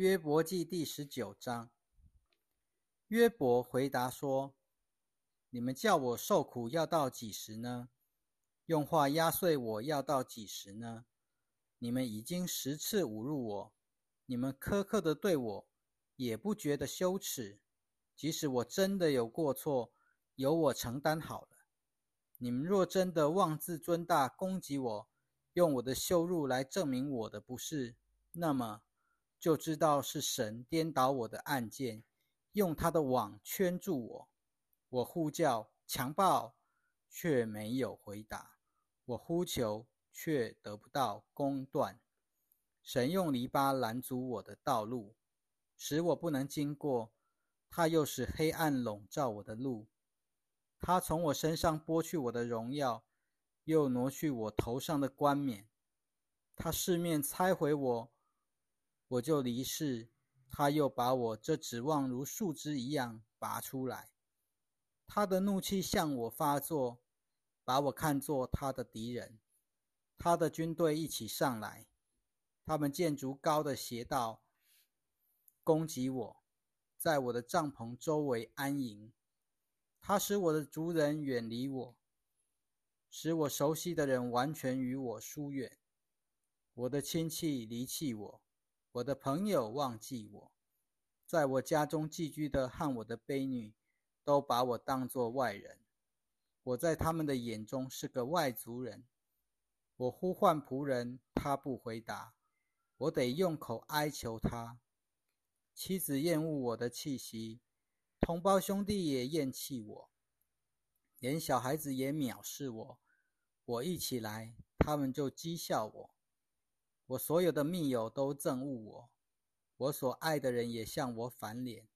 约伯记第十九章，约伯回答说：“你们叫我受苦要到几时呢？用话压碎我要到几时呢？你们已经十次侮辱我，你们苛刻的对我，也不觉得羞耻。即使我真的有过错，由我承担好了。你们若真的妄自尊大，攻击我，用我的羞辱来证明我的不是，那么。”就知道是神颠倒我的案件，用他的网圈住我。我呼叫强暴，却没有回答；我呼求，却得不到公断。神用篱笆拦阻我的道路，使我不能经过。他又使黑暗笼罩我的路。他从我身上剥去我的荣耀，又挪去我头上的冠冕。他四面拆毁我。我就离世，他又把我这指望如树枝一样拔出来。他的怒气向我发作，把我看作他的敌人。他的军队一起上来，他们建筑高的斜道，攻击我，在我的帐篷周围安营。他使我的族人远离我，使我熟悉的人完全与我疏远。我的亲戚离弃我。我的朋友忘记我，在我家中寄居的和我的婢女，都把我当作外人。我在他们的眼中是个外族人。我呼唤仆人，他不回答，我得用口哀求他。妻子厌恶我的气息，同胞兄弟也厌弃我，连小孩子也藐视我。我一起来，他们就讥笑我。我所有的密友都憎恶我，我所爱的人也向我反脸。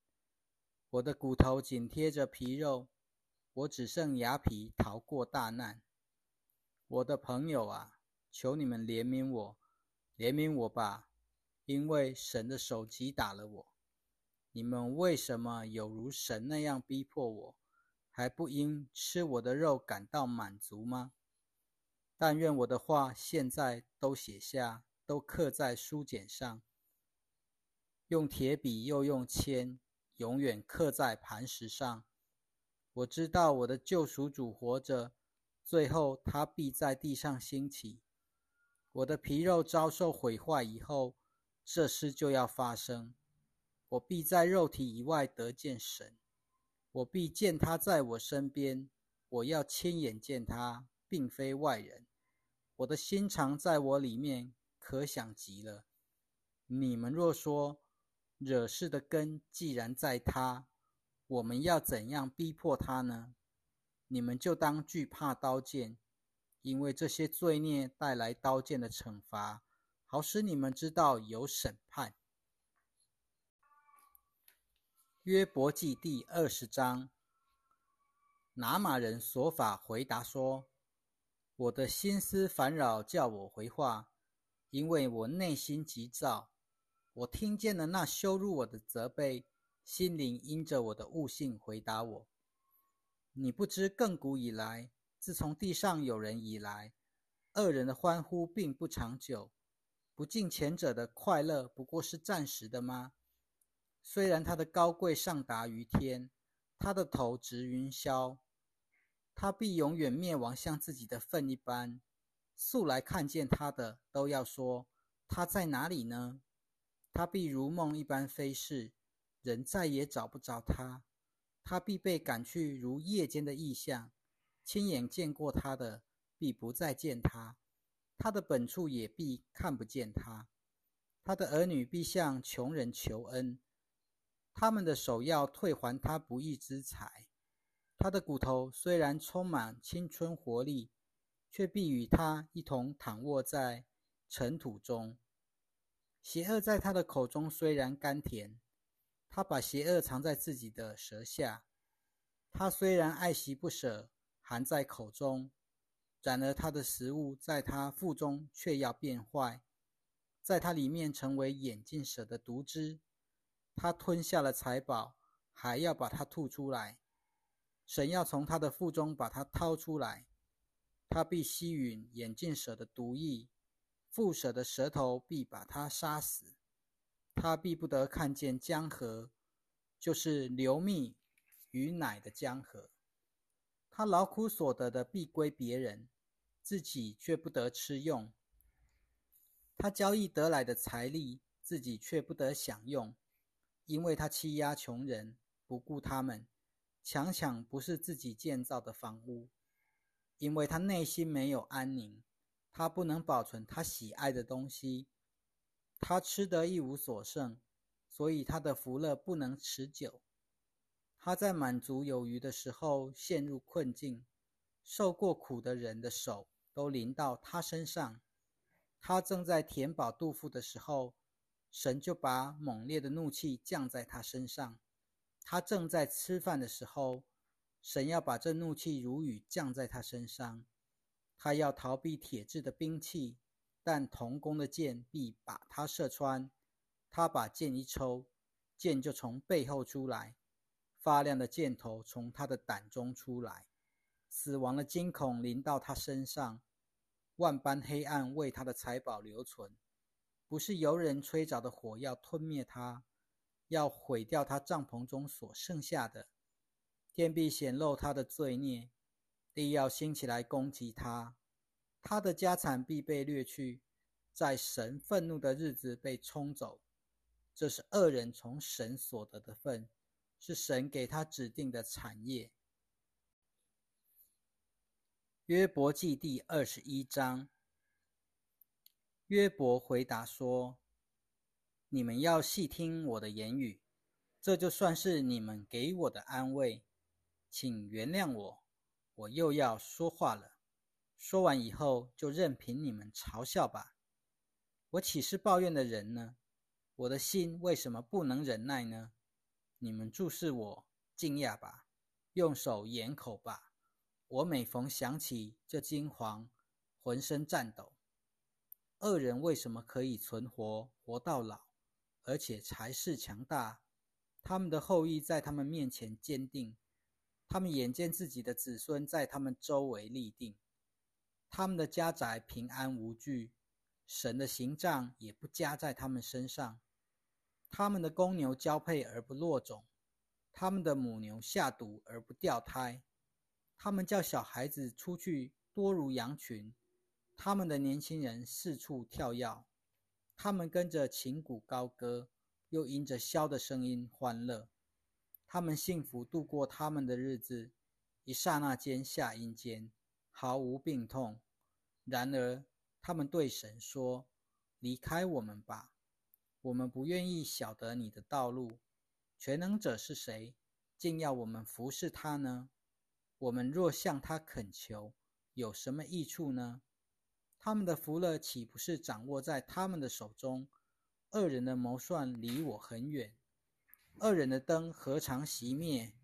我的骨头紧贴着皮肉，我只剩牙皮逃过大难。我的朋友啊，求你们怜悯我，怜悯我吧，因为神的手击打了我。你们为什么有如神那样逼迫我，还不因吃我的肉感到满足吗？但愿我的话现在都写下。都刻在书简上，用铁笔又用铅，永远刻在磐石上。我知道我的救赎主活着，最后他必在地上兴起。我的皮肉遭受毁坏以后，这事就要发生。我必在肉体以外得见神，我必见他在我身边。我要亲眼见他，并非外人。我的心肠在我里面。可想极了。你们若说惹事的根既然在他，我们要怎样逼迫他呢？你们就当惧怕刀剑，因为这些罪孽带来刀剑的惩罚，好使你们知道有审判。约伯记第二十章，拿马人所法回答说：“我的心思烦扰，叫我回话。”因为我内心急躁，我听见了那羞辱我的责备，心灵因着我的悟性回答我：“你不知亘古以来，自从地上有人以来，恶人的欢呼并不长久，不敬前者的快乐不过是暂时的吗？虽然他的高贵上达于天，他的头直云霄，他必永远灭亡，像自己的粪一般。”素来看见他的，都要说他在哪里呢？他必如梦一般飞逝，人再也找不着他。他必被赶去，如夜间的异象。亲眼见过他的，必不再见他；他的本处也必看不见他。他的儿女必向穷人求恩，他们的手要退还他不义之财。他的骨头虽然充满青春活力。却必与他一同躺卧在尘土中。邪恶在他的口中虽然甘甜，他把邪恶藏在自己的舌下。他虽然爱惜不舍，含在口中，然而他的食物在他腹中却要变坏，在他里面成为眼镜蛇的毒汁。他吞下了财宝，还要把它吐出来。神要从他的腹中把它掏出来。他必吸吮眼镜蛇的毒液，腹蛇的舌头必把他杀死。他必不得看见江河，就是流蜜与奶的江河。他劳苦所得的必归别人，自己却不得吃用。他交易得来的财力，自己却不得享用，因为他欺压穷人，不顾他们，强抢不是自己建造的房屋。因为他内心没有安宁，他不能保存他喜爱的东西。他吃得一无所剩，所以他的福乐不能持久。他在满足有余的时候陷入困境，受过苦的人的手都临到他身上。他正在填饱肚腹的时候，神就把猛烈的怒气降在他身上。他正在吃饭的时候，神要把这怒气如雨降在他身上。他要逃避铁质的兵器。但铜弓的箭必把他射穿。他把箭一抽，箭就从背后出来，发亮的箭头从他的胆中出来。死亡的惊恐临到他身上，万般黑暗为他的财宝留存。不是由人吹着的火要吞灭他，要毁掉他帐篷中所剩下的。天必显露他的罪孽，地要兴起来攻击他。他的家产必被掠去，在神愤怒的日子被冲走。这是恶人从神所得的份，是神给他指定的产业。约伯记第二十一章。约伯回答说：“你们要细听我的言语，这就算是你们给我的安慰。请原谅我，我又要说话了。”说完以后，就任凭你们嘲笑吧。我岂是抱怨的人呢？我的心为什么不能忍耐呢？你们注视我，惊讶吧，用手掩口吧。我每逢想起，就惊惶，浑身颤抖。恶人为什么可以存活，活到老，而且才势强大？他们的后裔在他们面前坚定，他们眼见自己的子孙在他们周围立定。他们的家宅平安无惧，神的刑杖也不加在他们身上。他们的公牛交配而不落种，他们的母牛下犊而不掉胎。他们叫小孩子出去多如羊群，他们的年轻人四处跳跃。他们跟着琴鼓高歌，又因着箫的声音欢乐。他们幸福度过他们的日子，一刹那间下阴间。毫无病痛。然而，他们对神说：“离开我们吧，我们不愿意晓得你的道路。全能者是谁？竟要我们服侍他呢？我们若向他恳求，有什么益处呢？他们的福乐岂不是掌握在他们的手中？恶人的谋算离我很远，恶人的灯何尝熄灭？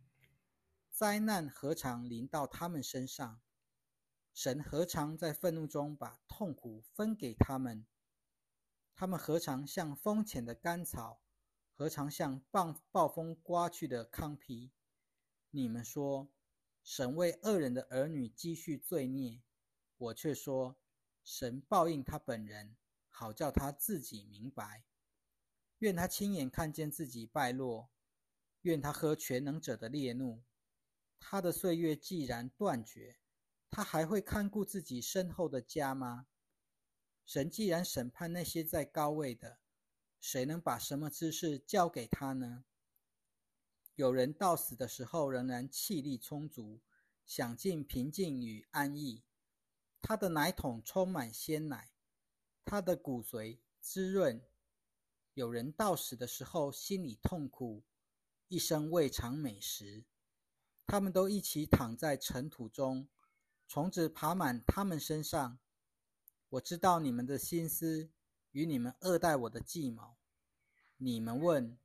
灾难何尝临到他们身上？”神何尝在愤怒中把痛苦分给他们？他们何尝像风前的干草，何尝像暴暴风刮去的糠皮？你们说，神为恶人的儿女积蓄罪孽，我却说，神报应他本人，好叫他自己明白。愿他亲眼看见自己败落，愿他喝全能者的烈怒。他的岁月既然断绝。他还会看顾自己身后的家吗？神既然审判那些在高位的，谁能把什么知识交给他呢？有人到死的时候仍然气力充足，享尽平静与安逸。他的奶桶充满鲜奶，他的骨髓滋润。有人到死的时候心里痛苦，一生未尝美食。他们都一起躺在尘土中。虫子爬满他们身上。我知道你们的心思与你们恶待我的计谋。你们问：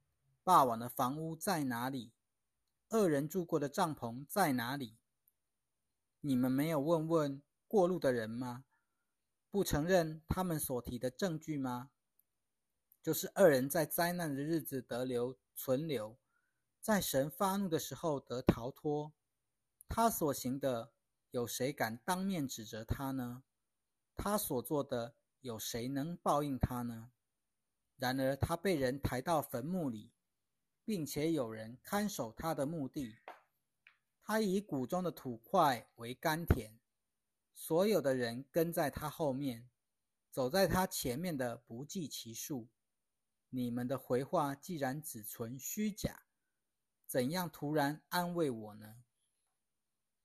霸王的房屋在哪里？恶人住过的帐篷在哪里？你们没有问问过路的人吗？不承认他们所提的证据吗？就是二人在灾难的日子得留存留，在神发怒的时候得逃脱。他所行的。有谁敢当面指责他呢？他所做的，有谁能报应他呢？然而他被人抬到坟墓里，并且有人看守他的墓地。他以谷中的土块为甘田，所有的人跟在他后面，走在他前面的不计其数。你们的回话既然只存虚假，怎样突然安慰我呢？